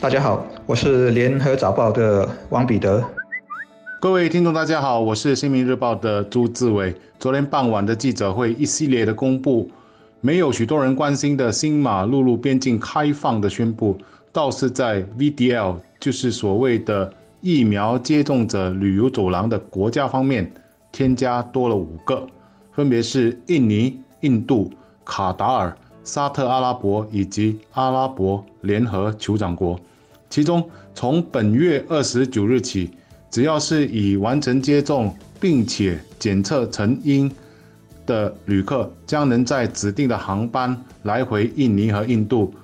大家好，我是联合早报的王彼得。各位听众，大家好，我是新民日报的朱志伟。昨天傍晚的记者会，一系列的公布，没有许多人关心的新马陆路边境开放的宣布，倒是在 VDL，就是所谓的疫苗接种者旅游走廊的国家方面，添加多了五个，分别是印尼、印度、卡达尔、沙特阿拉伯以及阿拉伯联合酋长国。其中，从本月二十九日起。只要是已完成接种并且检测成阴的旅客，将能在指定的航班来回印尼和印度，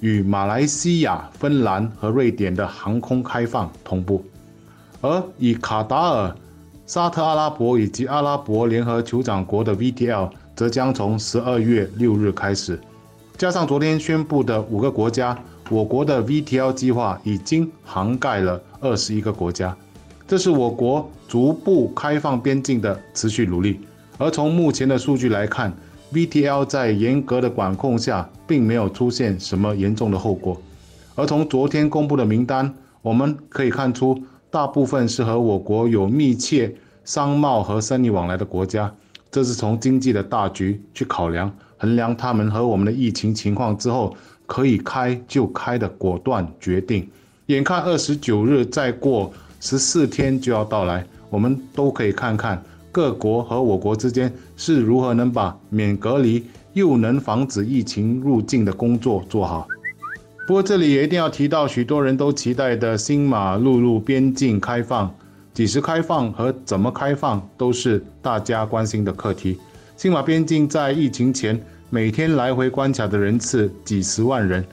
与马来西亚、芬兰和瑞典的航空开放同步。而以卡达尔、沙特阿拉伯以及阿拉伯联合酋长国的 VTL，则将从十二月六日开始。加上昨天宣布的五个国家，我国的 VTL 计划已经涵盖了二十一个国家。这是我国逐步开放边境的持续努力，而从目前的数据来看，VTL 在严格的管控下，并没有出现什么严重的后果。而从昨天公布的名单，我们可以看出，大部分是和我国有密切商贸和生意往来的国家。这是从经济的大局去考量、衡量他们和我们的疫情情况之后，可以开就开的果断决定。眼看二十九日再过。十四天就要到来，我们都可以看看各国和我国之间是如何能把免隔离又能防止疫情入境的工作做好。不过这里也一定要提到，许多人都期待的新马陆路边境开放，几时开放和怎么开放都是大家关心的课题。新马边境在疫情前每天来回关卡的人次几十万人，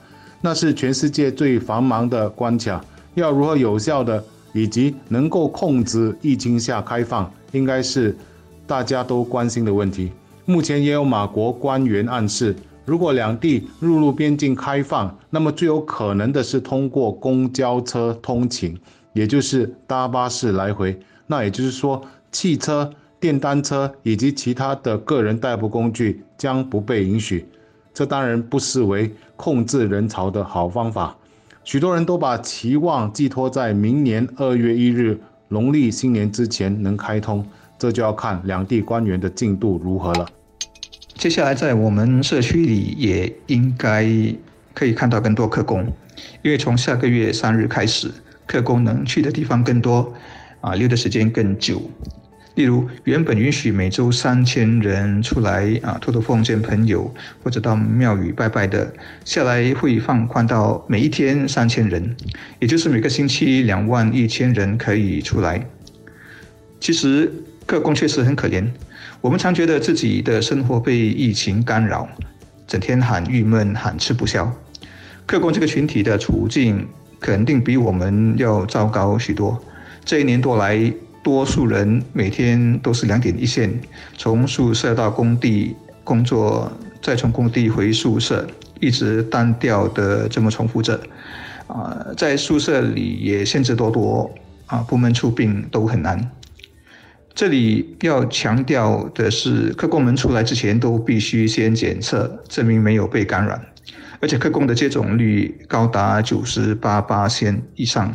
那是全世界最繁忙的关卡，要如何有效的？以及能够控制疫情下开放，应该是大家都关心的问题。目前也有马国官员暗示，如果两地陆路边境开放，那么最有可能的是通过公交车通勤，也就是搭巴士来回。那也就是说，汽车、电单车以及其他的个人代步工具将不被允许。这当然不失为控制人潮的好方法。许多人都把期望寄托在明年二月一日农历新年之前能开通，这就要看两地官员的进度如何了。接下来在我们社区里也应该可以看到更多客工，因为从下个月三日开始，客工能去的地方更多，啊，留的时间更久。例如，原本允许每周三千人出来啊，透透风见朋友，或者到庙宇拜拜的，下来会放宽到每一天三千人，也就是每个星期两万一千人可以出来。其实，客工确实很可怜。我们常觉得自己的生活被疫情干扰，整天喊郁闷、喊吃不消。客工这个群体的处境肯定比我们要糟糕许多。这一年多来，多数人每天都是两点一线，从宿舍到工地工作，再从工地回宿舍，一直单调的这么重复着。啊，在宿舍里也限制多多，啊，部门出病都很难。这里要强调的是，科工们出来之前都必须先检测，证明没有被感染，而且客工的接种率高达九十八八千以上。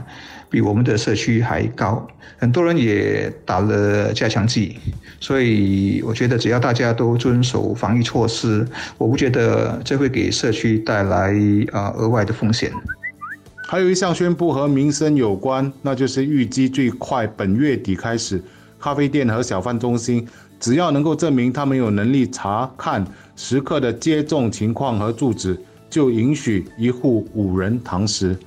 比我们的社区还高，很多人也打了加强剂，所以我觉得只要大家都遵守防疫措施，我不觉得这会给社区带来啊额外的风险。还有一项宣布和民生有关，那就是预计最快本月底开始，咖啡店和小贩中心只要能够证明他们有能力查看食客的接种情况和住址，就允许一户五人堂食。《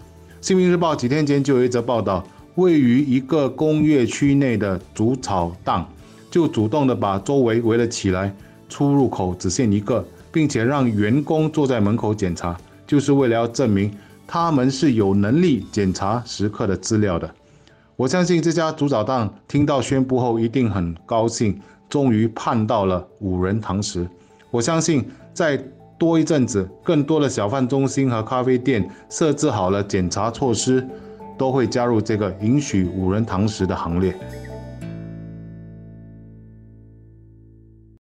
新民日报》几天前就有一则报道，位于一个工业区内的竹草档，就主动的把周围围了起来，出入口只限一个，并且让员工坐在门口检查，就是为了要证明他们是有能力检查食客的资料的。我相信这家竹草档听到宣布后一定很高兴，终于盼到了五人堂食。我相信在。多一阵子，更多的小贩中心和咖啡店设置好了检查措施，都会加入这个允许五人堂食的行列。